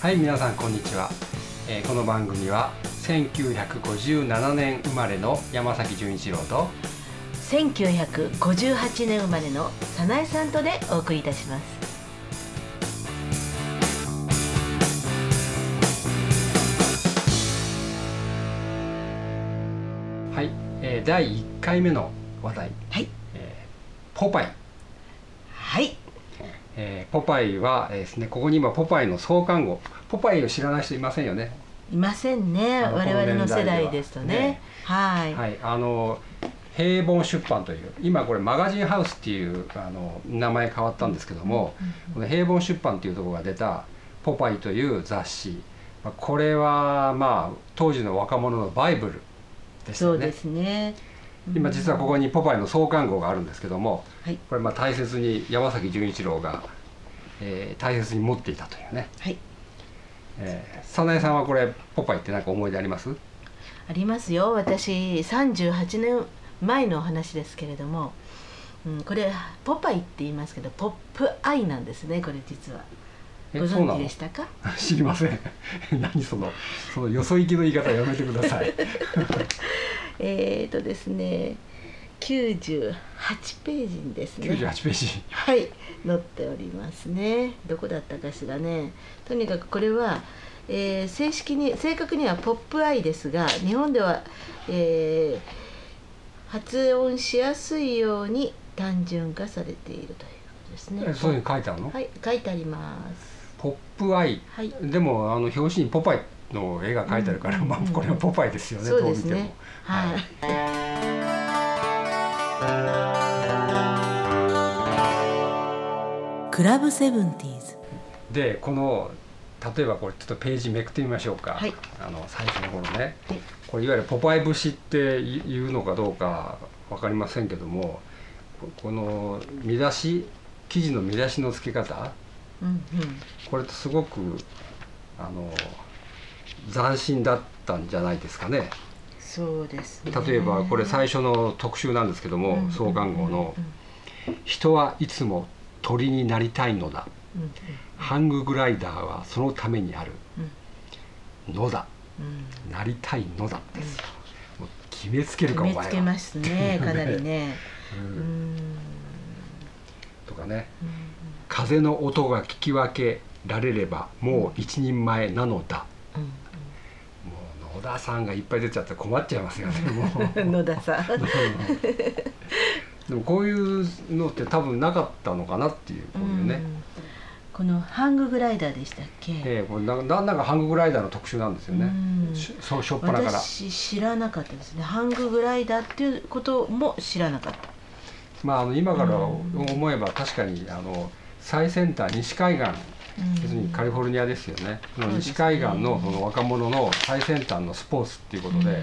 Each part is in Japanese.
はい皆さんこんにちは、えーこの番組は1957年生まれの山崎純一郎と1958年生まれの早苗さんとでお送りいたします。はい、えー第1回目の話題、はい。えーポパイ、はいえーポパイは、えーですねここに今ポパイの創刊号。ポパイを知らない人いませんよね。いませんね。我々の世代ですとね。ねはい、はい、あの平凡出版という今これマガジンハウスっていうあの名前変わったんですけども、この平凡出版っていうところが出た「ポパイ」という雑誌。まあこれはまあ当時の若者のバイブルでしたよね。そうですね今実はここに「ポパイ」の創刊号があるんですけどもはい。これまあ大切に山崎純一郎が、えー大切に持っていたというね、はい。えー、早苗さんはこれ「ポパイ」って何か思い出あります？ありますよ。私38年前のお話ですけれども、うん、これポパイって言いますけどポップアイなんですねこれ実は。ご存知でしたか？知りません。何そのそのよそ行きの言い方やめてください えーとですね98ページにですね。98ページ。はい載っておりますね。どこだったかしらね。とにかくこれは、えー正式に正確にはポップアイですが日本では、えー発音しやすいように単純化されているということですね。えそういう書いてあるの、はい書いてあります。ポップアイ、はい。でもあの表紙にポパイの絵が描いてあるから、うん。まあこれはポパイですよね、そうどう見ても、ですねはい、クラブセブンティーズ。でこの例えばこれちょっとページめくってみましょうか、はい。あの最初の頃ね。はい。これいわゆるポパイ節っていうのかどうか分かりませんけどもここの見出し記事の見出しの付け方。うんうん。これってすごくあの斬新だったんじゃないですかね。そうですね。例えばこれ最初の特集なんですけども、うん。創刊号のうん「人はいつも鳥になりたいのだ。ハンググライダーはそのためにある。のだ。うん。なりたいのだ」です。よ、もう決めつけるかお決前は。めつけますね かなりね。ううん。んとかね。うん「風の音が聞き分けられればもう一人前なのだ」野田さんがいっぱい出ちゃって困っちゃいますよね。野田さん。でもこういうのって多分なかったのかなっていうこういうね、うん。このハンググライダーでしたっけ？ええこれなだんだんかハンググライダーの特集なんですよね、うそうしょっぱなから。私知らなかったですね。ハンググライダーっていうことも知らなかった。まああの今からうん。思えば確かにあの最先端西海岸うん要するにカリフォルニアですよね、うですね。西海岸のその若者の最先端のスポーツっていうことで、うん。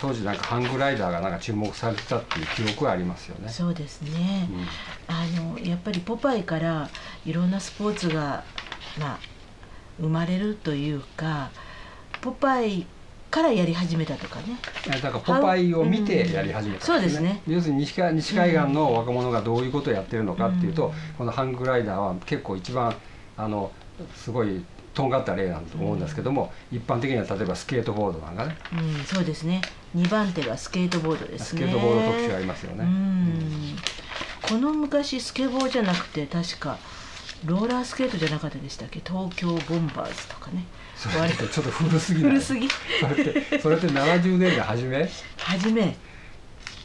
当時なんかハンググライダーがなんか注目されてたっていう記憶はありますよね。そうですね、うん。あのやっぱりポパイからいろんなスポーツがまあ生まれるというかポパイからやり始めたとかね。だからポパイを見てやり始めたんそうですね。要するに西海西海岸の若者がどういうことをやってるのかっていうと、うん。このハンググライダーは結構一番あのすごいとんがった例なんだと思うんですけども、一般的には例えばスケートボードなんかね。うんそうですね。2番手がスケートボードですね。スケートボード特集ありますよね。うん。この昔スケボーじゃなくて確かローラースケートじゃなかったでしたっけ？東京ボンバーズとかね。それってちょっと古すぎない？古すぎ？それってそれって70年代初め？初め。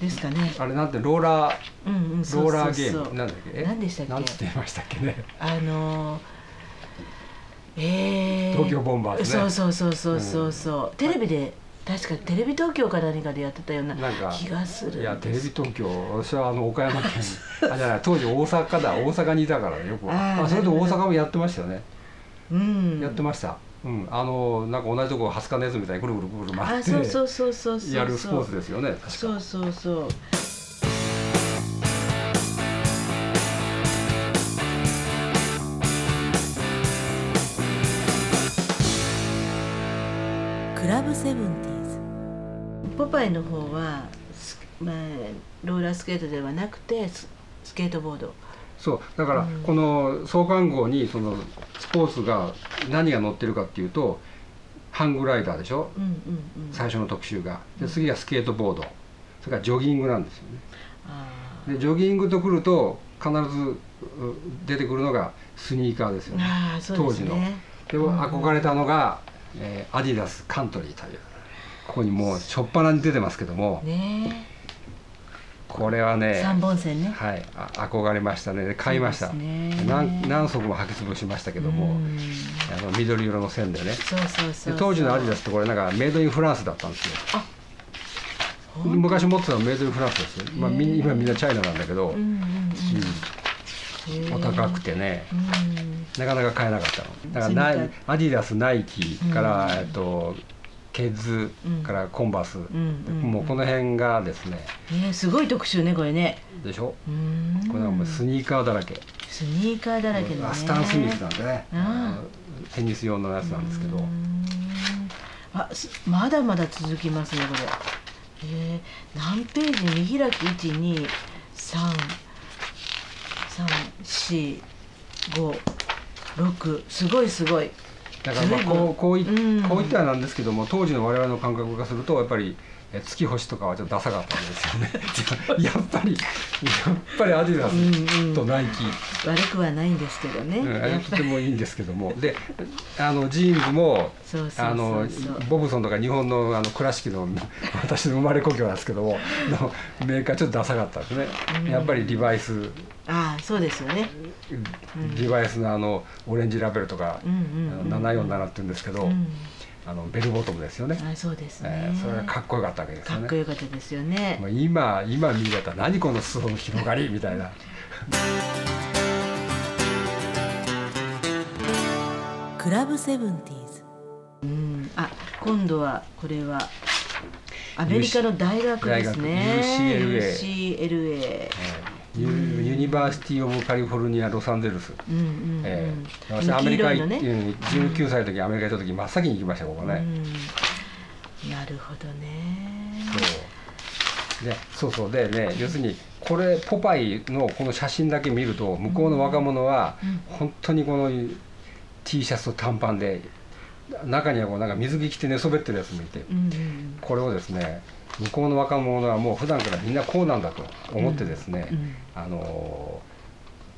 ですかね。あれなんてローラーうんうんロそうーラーゲそうそうーム？なんだっけ？え？何でしたっけ？なんつって言いましたっけね？あのーえー、東京ボンバーズね。そうそうそうそうそうそう、テレビで確かテレビ東京か何かでやってたような気がするいやテレビ東京私はあの岡山県 あじゃない当時大阪だ大阪にいたからよくあそれで大阪もやってましたよね、うん。やってました。うん。あのなんか同じとこハスカネズミみたいにぐるぐるぐるぐる回あってやるスポーツですよね確か。そうそうそうパイの方はスまあ、ローラースケートではなくてススケートボード。そうだからうん。この創刊号にそのスポーツが何が載ってるかっていうとハングライダーでしょ？うんうんうん。最初の特集が。で次がスケートボード。それからジョギングなんですよね。あでジョギングとくると必ずう出てくるのがスニーカーですよーね。あーそうで憧れたのが、えーアディダスカントリーというここにもう初っ端に出てますけどもねこれはね三本線ね。はいあ憧れましたね。で買いました、ね。何何足も履き潰しましたけども、うん。あの緑色の線でね。当時のアディダスってこれなんかメイドインフランスだったんですよ。昔持ってたのメイドインフランスです。よ、まあ、み今みんなチャイナなんだけど、うんお高くてねうん。なかなか買えなかったの。だからナイアディダスナイキから、うんえっとケッズうん。からコンバース、もうこの辺がですね。ねすごい特集ねこれね。でしょ？うん。これはもうスニーカーだらけ、スニーカーだらけのね。アスタン・スミスなんでね、テニス用のやつなんですけど、うん。あすまだまだ続きますねこれ。えー、何ページ？見開き？一二三三四五六。すごいすごいだからまあこうこうい、うん。こういったらなんですけども当時の我々の感覚からするとやっぱりえ月星とかはちょっとダサかったんですよね。やっぱりやっぱりアディダうんうん。スとナイキ、悪くはないんですけどね、うんとてもいいんですけども。であのジーンズもあのボブソンとか日本のあの倉敷の私の生まれ故郷なんですけどものメーカーちょっとダサかったですね、うん。やっぱりリバイス。ああそうですよね。リバイスのあのオレンジラベルとか、うんうんうんあの747って言うんですけど、うんあのベルボトムですよね、あそうですね、えーそれがかっこよかったわけですよね。かっこよかったですよね。まあ、今今見れたら何この裾の広がり？みたいな。クラブセブンティーズ。うん、あ、今度はこれはアメリカの大学ですね。UCLA UCLA。えーユユニバーシティ・オブ・カリフォルニア・ロサンゼルス、うんうんうん。えー私アメリカ行っ黄色いのね。うん。19歳の時アメリカ行った時真っ先に行きましたここね、うん。なるほどね。そう。でそうそう。でね要するにこれポパイのこの写真だけ見ると向こうの若者はうん。本当にこの T シャツと短パンで中にはこうなんか水着着て寝そべってるやつもいて。うんうん。これをですね向こうの若者はもう普段からみんなこうなんだと思ってですね、うんあの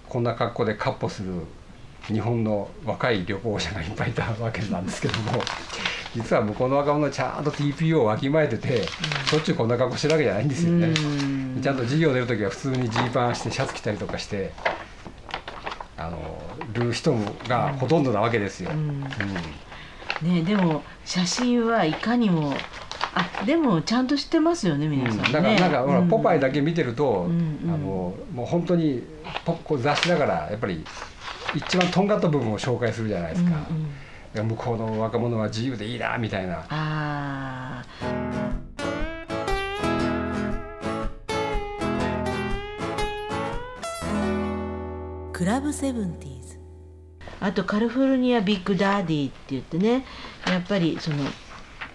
こんな格好で闊歩する日本の若い旅行者がいっぱいいたわけなんですけども 実は向こうの若者はちゃんと TPO をわきまえてて、しょっちゅうこんな格好してるわけじゃないんですよね、うん。ちゃんと授業出る時は普通にジーパンしてシャツ着たりとかしてあのる人がほとんどなわけですよ、うん。うん。ねでも写真はいかにもあでもちゃんと知ってますよね皆さんね。だからなんかほら、うんポパイだけ見てると、うんうんあのもう本当にポこう雑誌だからやっぱり一番とんがった部分を紹介するじゃないですか、うんうんいや向こうの若者は自由でいいなみたいなああ。クラブセブンティーズ。あとカリフォルニアビッグダディって言ってね、やっぱりその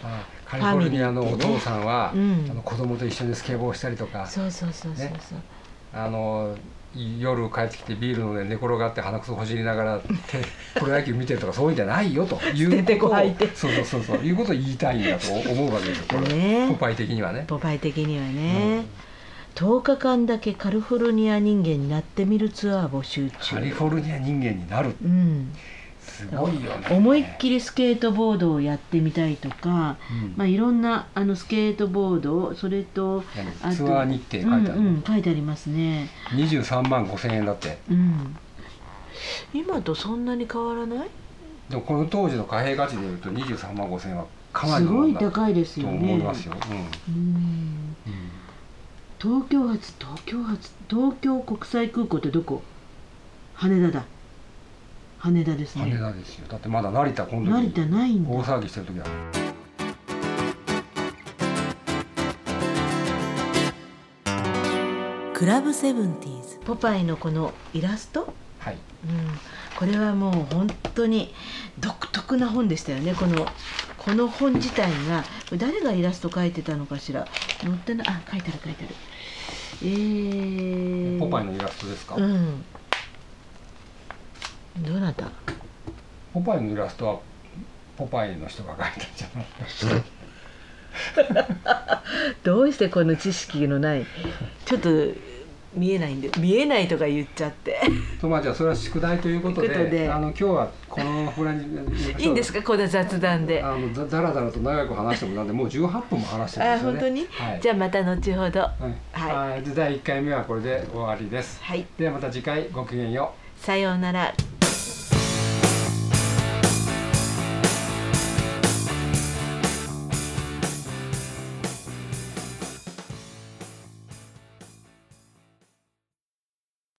あカリフォルニアのお父さんは、ねうん。あの子供と一緒にスケボーしたりとかそうそうそうそう。ね。あの夜帰ってきてビール飲んで寝転がって鼻くそほじりながらて プロ野球見てるとかそういうんじゃないよと。いう捨ててこいて。そうそうそうそう。いうことを言いたいんだと思うわけですよこれ、ね。ポパイ的にはね。ポパイ的にはね、10日間だけカリフォルニア人間になってみるツアー募集中。カリフォルニア人間になる。うん。すごいよね。思いっきりスケートボードをやってみたいとか、うん。まあ、いろんなあのスケートボードそれと何ツアー日程書いてある。うんうん、書いてありますね、23万5千円だって。うん、今とそんなに変わらない？でもこの当時の貨幣価値でいうと23万5千円はかなりすごい高いですとよ。ね思いますよ、うん。うん。東京発東京発東京国際空港ってどこ？羽田だ羽田ですね。羽田ですよ。だってまだ成田今度成田ないんだ。大騒ぎしてる時はクラブセブンティーズ。ポパイのこのイラスト？はい。うん、これはもう本当に独特な本でしたよね。このこの本自体が。誰がイラスト描いてたのかしら？載ってなあ描いてある描いてある。えー、ポパイのイラストですか、うんどなた？ポパイのイラストはポパイの人が描いたんじゃない どうしてこの知識のない？ちょっと見えないんで見えないとか言っちゃって。とまあじゃあそれは宿題ということであの今日はこのぐらいにいいんですか？こんな雑談で。ああのだだらだらと長く話してもなんでもう18分も話してるんですよね。本当に、はい、じゃあまた後ほど。はい、はい。第1回目はこれで終わりです。はい。ではまた次回ごきげんよう。さようなら